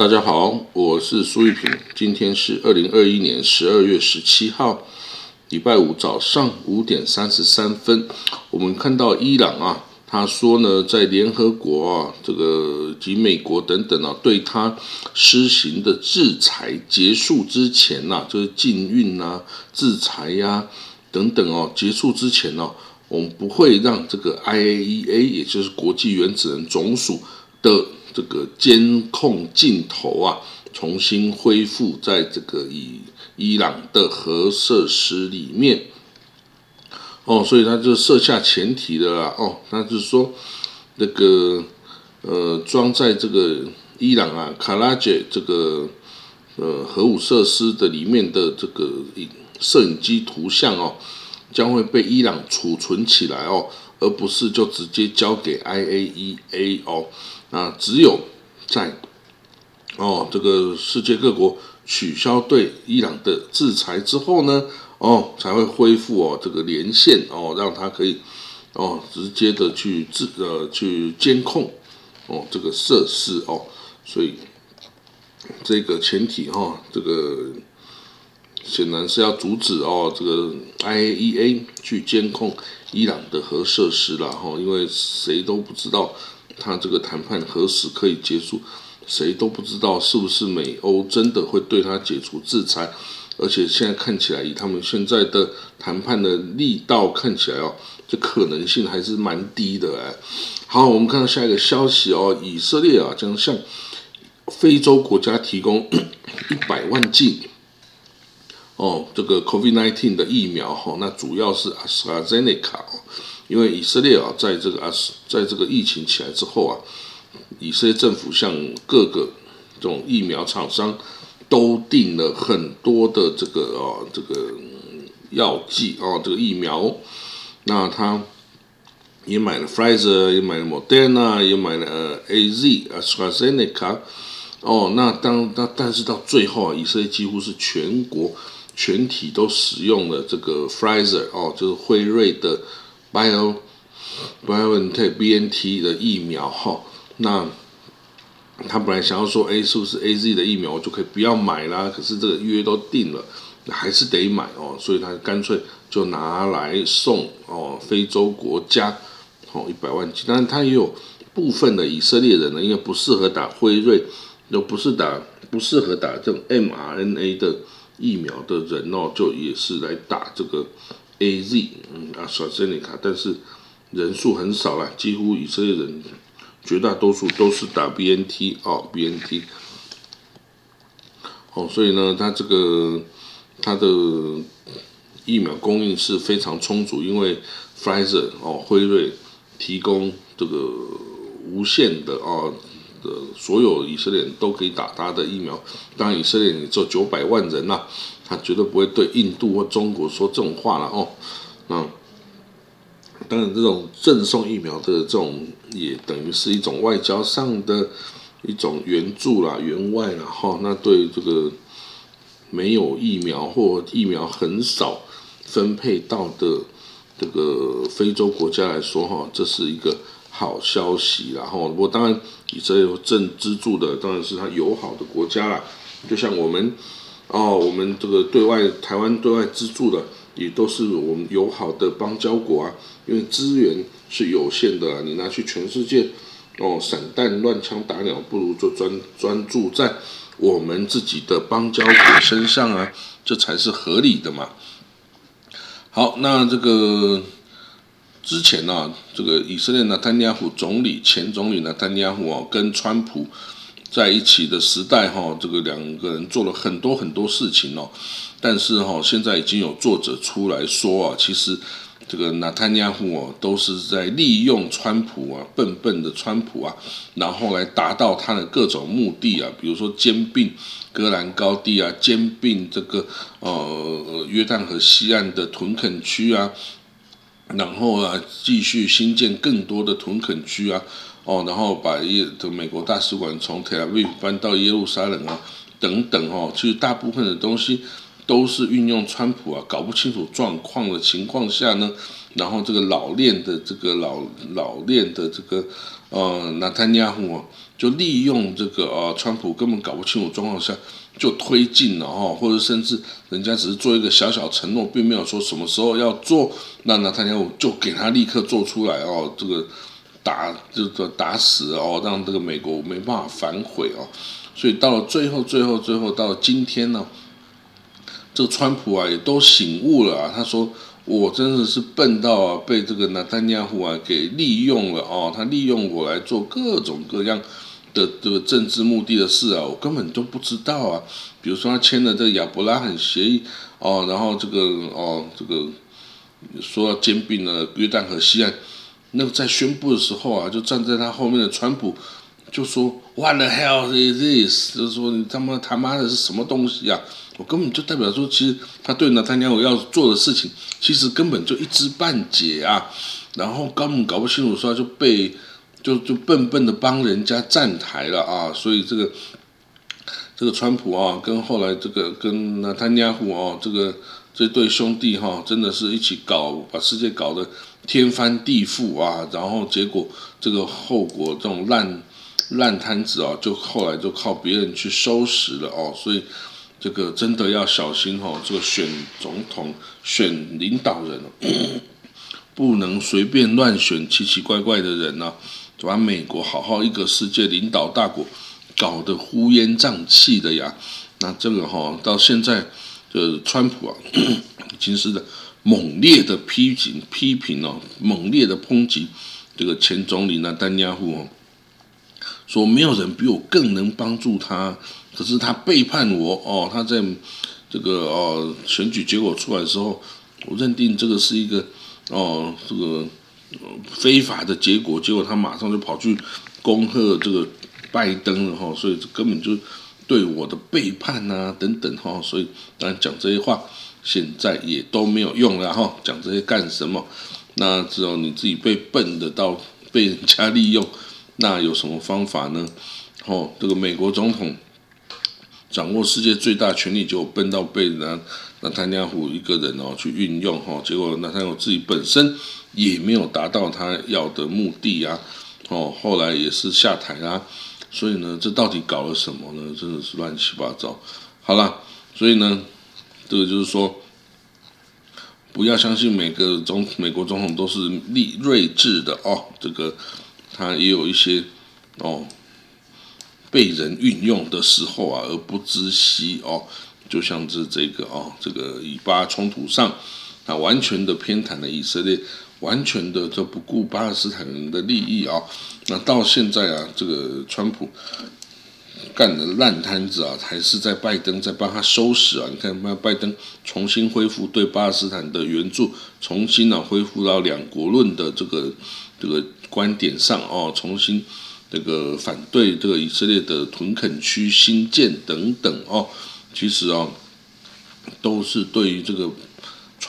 大家好，我是苏玉平。今天是二零二一年十二月十七号，礼拜五早上五点三十三分。我们看到伊朗啊，他说呢，在联合国啊，这个及美国等等啊，对他施行的制裁结束之前呐，就是禁运啊、制裁呀等等哦，结束之前呢，我们不会让这个 IAEA，也就是国际原子能总署的。这个监控镜头啊，重新恢复在这个以伊朗的核设施里面，哦，所以他就设下前提的啦，哦，那就是说，那个呃，装在这个伊朗啊卡拉杰这个呃核武设施的里面的这个影摄影机图像哦，将会被伊朗储存起来哦，而不是就直接交给 IAEA 哦。啊，只有在哦，这个世界各国取消对伊朗的制裁之后呢，哦，才会恢复哦这个连线哦，让它可以哦直接的去制呃去监控哦这个设施哦，所以这个前提哈，这个显然是要阻止哦这个 IAEA 去监控伊朗的核设施了哈，因为谁都不知道。他这个谈判何时可以结束？谁都不知道是不是美欧真的会对他解除制裁，而且现在看起来，以他们现在的谈判的力道看起来哦，这可能性还是蛮低的哎。好，我们看到下一个消息哦，以色列啊将向非洲国家提供 一百万剂哦这个 COVID-19 的疫苗哈，那主要是 AstraZeneca 哦。因为以色列啊，在这个啊，在这个疫情起来之后啊，以色列政府向各个这种疫苗厂商都订了很多的这个啊，这个药剂啊，这个疫苗。那他也买了 Pfizer，也买了 Moderna，也买了 AZ AstraZeneca。哦，那当那但是到最后啊，以色列几乎是全国全体都使用了这个 Pfizer 哦，就是辉瑞的。Bio BioNTech BNT 的疫苗哈，那他本来想要说，哎，是不是 AZ 的疫苗我就可以不要买啦？可是这个约都定了，还是得买哦，所以他干脆就拿来送哦，非洲国家哦一百万剂，但是他也有部分的以色列人呢，因为不适合打辉瑞，又不是打不适合打这种 mRNA 的疫苗的人哦，就也是来打这个。A Z，嗯啊，索塞尼卡，但是人数很少了，几乎以色列人绝大多数都是打 B N T 哦，B N T，哦，所以呢，它这个它的疫苗供应是非常充足，因为 Pfizer 哦，辉瑞提供这个无限的哦的，所有以色列人都可以打他的疫苗，当然以色列人只有九百万人呐。他绝对不会对印度或中国说这种话了哦。那当然，这种赠送疫苗的这种也等于是一种外交上的一种援助啦、援外啦哈。那对这个没有疫苗或疫苗很少分配到的这个非洲国家来说哈，这是一个好消息然后。不过当然，以这有正资助的当然是他友好的国家啦，就像我们。哦，我们这个对外台湾对外资助的也都是我们友好的邦交国啊，因为资源是有限的，你拿去全世界哦散弹乱枪打鸟，不如就专专注在我们自己的邦交国身上啊，这才是合理的嘛。好，那这个之前呢，这个以色列的丹尼亚胡总理前总理呢丹尼亚胡哦跟川普。在一起的时代，哈，这个两个人做了很多很多事情哦，但是哈，现在已经有作者出来说啊，其实这个纳坦亚胡哦，都是在利用川普啊，笨笨的川普啊，然后来达到他的各种目的啊，比如说兼并戈兰高地啊，兼并这个呃约旦河西岸的屯垦区啊，然后啊，继续新建更多的屯垦区啊。哦，然后把耶的美国大使馆从特拉维夫搬到耶路撒冷啊，等等哦，其实大部分的东西都是运用川普啊搞不清楚状况的情况下呢，然后这个老练的这个老老练的这个呃纳坦亚胡啊，就利用这个呃川普根本搞不清楚状况下就推进了哈，或者甚至人家只是做一个小小承诺，并没有说什么时候要做，那纳坦亚胡就给他立刻做出来哦，这个打这个打死哦，让这个美国没办法反悔哦。所以到了最后，最后，最后到今天呢，这个川普啊也都醒悟了啊。他说：“我真的是笨到啊，被这个纳丹尼亚胡啊给利用了哦。他利用我来做各种各样的这个政治目的的事啊，我根本都不知道啊。比如说他签了这个亚伯拉罕协议哦，然后这个哦这个说要兼并了约旦河西岸，那个在宣布的时候啊，就站在他后面的川普。”就说 What the hell is this？就是说你他妈他妈的是什么东西啊？我根本就代表说，其实他对呢，他娘我要做的事情，其实根本就一知半解啊。然后根本搞不清楚，说就被就就笨笨的帮人家站台了啊。所以这个这个川普啊，跟后来这个跟那他娘户哦，这个这对兄弟哈，真的是一起搞把世界搞得天翻地覆啊。然后结果这个后果这种烂。烂摊子哦，就后来就靠别人去收拾了哦，所以这个真的要小心哦，这个选总统、选领导人，不能随便乱选奇奇怪怪的人呢，把美国好好一个世界领导大国搞得乌烟瘴气的呀。那这个哈，到现在就是川普啊，已经是的猛烈的批评批评哦，猛烈的抨击这个前总理呢丹尼尔夫哦。说没有人比我更能帮助他，可是他背叛我哦。他在这个哦选举结果出来的时候，我认定这个是一个哦这个非法的结果，结果他马上就跑去恭贺这个拜登了哈。所以根本就对我的背叛啊等等哈。所以当然讲这些话现在也都没有用了哈。讲这些干什么？那只有你自己被笨的到被人家利用。那有什么方法呢？哦，这个美国总统掌握世界最大权力，就笨到被那那塔尼亚胡一个人哦去运用哈，结果那他有自己本身也没有达到他要的目的啊，哦，后来也是下台啊，所以呢，这到底搞了什么呢？真的是乱七八糟。好了，所以呢，这个就是说，不要相信每个总美国总统都是立睿智的哦，这个。他也有一些哦被人运用的时候啊，而不知悉哦，就像是这个哦，这个以巴冲突上，他完全的偏袒了以色列，完全的就不顾巴勒斯坦人的利益啊。那到现在啊，这个川普干的烂摊子啊，还是在拜登在帮他收拾啊。你看，拜拜登重新恢复对巴勒斯坦的援助，重新啊恢复到两国论的这个这个。观点上哦，重新这个反对这个以色列的屯垦区新建等等哦，其实哦，都是对于这个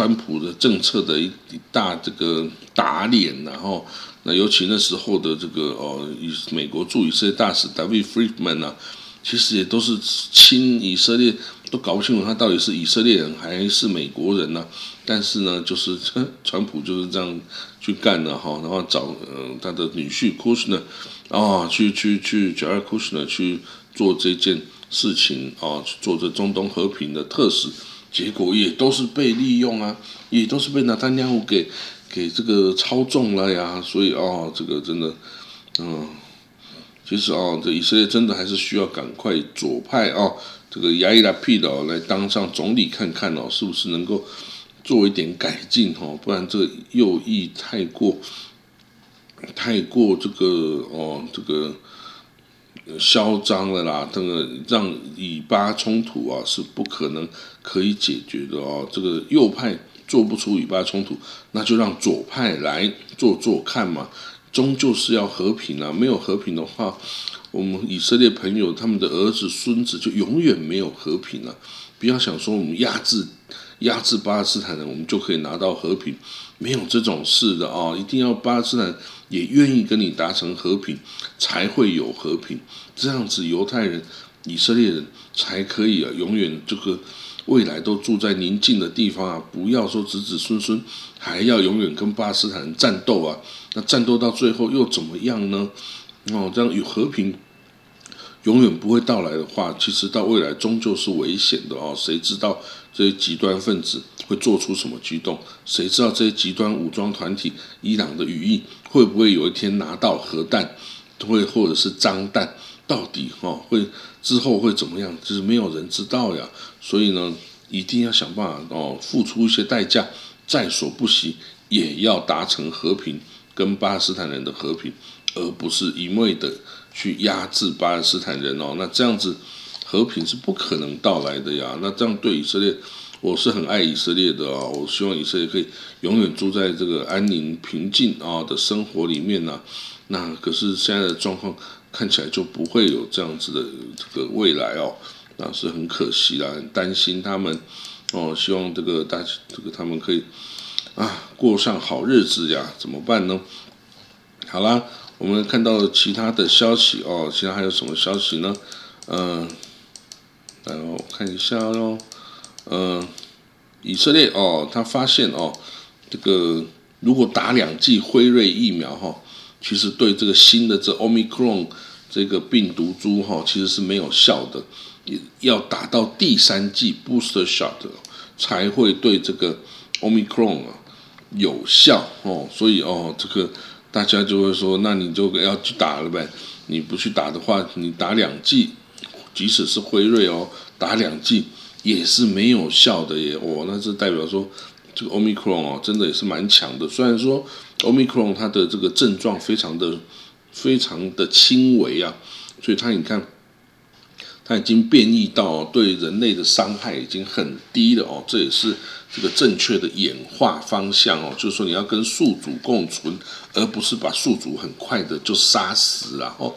川普的政策的一大这个打脸，然后那尤其那时候的这个哦，以美国驻以色列大使 David Friedman 啊，其实也都是亲以色列。都搞不清楚他到底是以色列人还是美国人呢？但是呢，就是 川普就是这样去干的哈，然后找呃他的女婿库什呢，啊，去去去叫尔库什呢去做这件事情啊，去做这中东和平的特使，结果也都是被利用啊，也都是被纳丹尼亚胡给给这个操纵了呀，所以啊，这个真的，嗯，其实啊，这以色列真的还是需要赶快左派啊。这个亚伊拉皮的来当上总理看看哦，是不是能够做一点改进哦？不然这个右翼太过太过这个哦，这个嚣张了啦。这个让以巴冲突啊是不可能可以解决的哦。这个右派做不出以巴冲突，那就让左派来做做看嘛。终究是要和平啊，没有和平的话。我们以色列朋友他们的儿子孙子就永远没有和平了。不要想说我们压制压制巴勒斯坦人，我们就可以拿到和平，没有这种事的啊！一定要巴勒斯坦也愿意跟你达成和平，才会有和平。这样子，犹太人、以色列人才可以啊，永远这个未来都住在宁静的地方啊，不要说子子孙孙还要永远跟巴勒斯坦人战斗啊，那战斗到最后又怎么样呢？哦，这样有和平永远不会到来的话，其实到未来终究是危险的哦。谁知道这些极端分子会做出什么举动？谁知道这些极端武装团体伊朗的羽翼会不会有一天拿到核弹，会或者是脏弹？到底哈会之后会怎么样？就是没有人知道呀。所以呢，一定要想办法哦，付出一些代价，在所不惜也要达成和平，跟巴勒斯坦人的和平，而不是一味的去压制巴勒斯坦人哦。那这样子和平是不可能到来的呀。那这样对以色列，我是很爱以色列的哦。我希望以色列可以永远住在这个安宁平静啊的生活里面呢。那可是现在的状况。看起来就不会有这样子的这个未来哦，那是很可惜啦，很担心他们哦，希望这个大这个他们可以啊过上好日子呀，怎么办呢？好啦，我们看到其他的消息哦，其他还有什么消息呢？嗯，然后看一下喽，嗯，以色列哦，他发现哦，这个如果打两剂辉瑞疫苗哈。其实对这个新的这 Omicron 这个病毒株哈，其实是没有效的，要打到第三剂 booster shot 才会对这个 Omicron 啊有效哦。所以哦，这个大家就会说，那你就要去打了呗。你不去打的话，你打两剂，即使是辉瑞哦，打两剂也是没有效的耶。哦，那这代表说。这个 omicron 哦，真的也是蛮强的。虽然说 omicron 它的这个症状非常的非常的轻微啊，所以它你看，它已经变异到对人类的伤害已经很低了哦。这也是这个正确的演化方向哦，就是说你要跟宿主共存，而不是把宿主很快的就杀死了哦。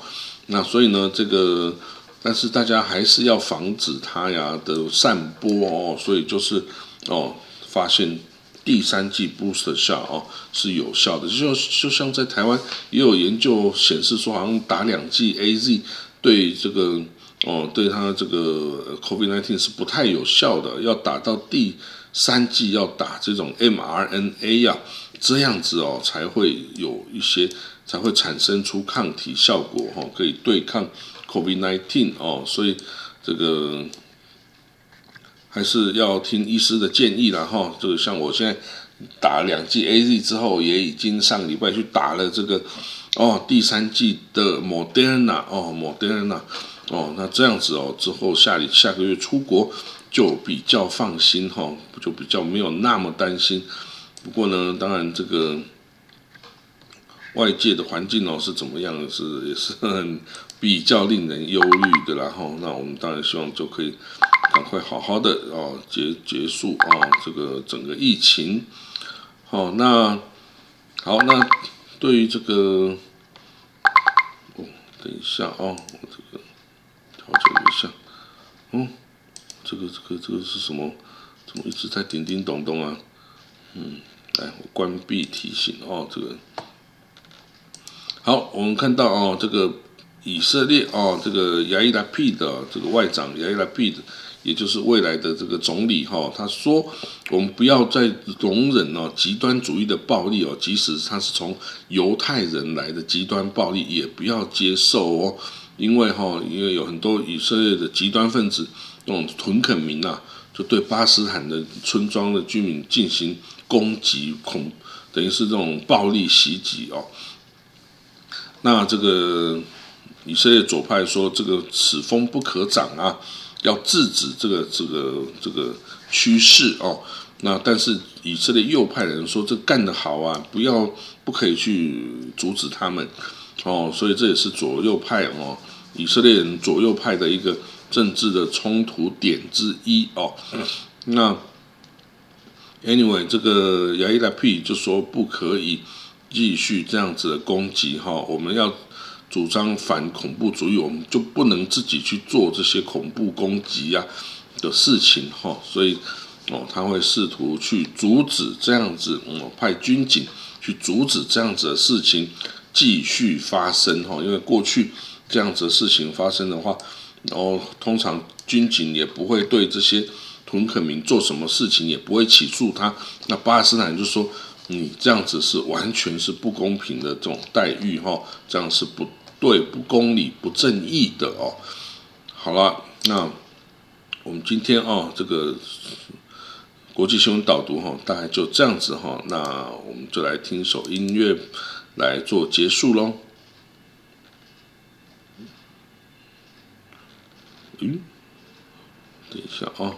那所以呢，这个但是大家还是要防止它呀的散播哦。所以就是哦。发现第三季 booster 下哦是有效的，就就像在台湾也有研究显示说，好像打两剂 A Z 对这个哦对它这个 COVID nineteen 是不太有效的，要打到第三季要打这种 mRNA 呀，这样子哦才会有一些才会产生出抗体效果哈，可以对抗 COVID nineteen 哦，所以这个。还是要听医师的建议了哈。这个像我现在打两剂 A Z 之后，也已经上礼拜去打了这个哦第三剂的 Moderna 哦 Moderna 哦，那这样子哦之后下下个月出国就比较放心哈，就比较没有那么担心。不过呢，当然这个外界的环境哦是怎么样是也是很比较令人忧虑的然后那我们当然希望就可以。赶快好好的哦结结束啊这个整个疫情，好那好那对于这个哦等一下哦我这个调整一下，嗯这个这个这个是什么？怎么一直在叮叮咚咚啊？嗯，来我关闭提醒哦这个好我们看到哦这个以色列哦这个亚伊拉 P 的这个外长亚伊拉 P 的。也就是未来的这个总理哈，他说我们不要再容忍哦极端主义的暴力哦，即使他是从犹太人来的极端暴力，也不要接受哦，因为哈，因为有很多以色列的极端分子，那种屯垦民啊，就对巴斯坦的村庄的居民进行攻击，恐等于是这种暴力袭击哦。那这个以色列左派说，这个此风不可长啊。要制止这个这个这个趋势哦，那但是以色列右派的人说这干得好啊，不要不可以去阻止他们哦，所以这也是左右派哦，以色列人左右派的一个政治的冲突点之一哦。那 anyway，这个亚伊拉 P 就说不可以继续这样子的攻击哈，我们要。主张反恐怖主义，我们就不能自己去做这些恐怖攻击呀的事情哈，所以哦，他会试图去阻止这样子，哦，派军警去阻止这样子的事情继续发生哈，因为过去这样子的事情发生的话，然后通常军警也不会对这些屯垦民做什么事情也不会起诉他。那巴勒斯坦就说你这样子是完全是不公平的这种待遇哈，这样是不对、不公理、不正义的哦。好了，那我们今天哦这个国际新闻导读哈，大概就这样子哈。那我们就来听一首音乐来做结束喽。嗯，等一下啊。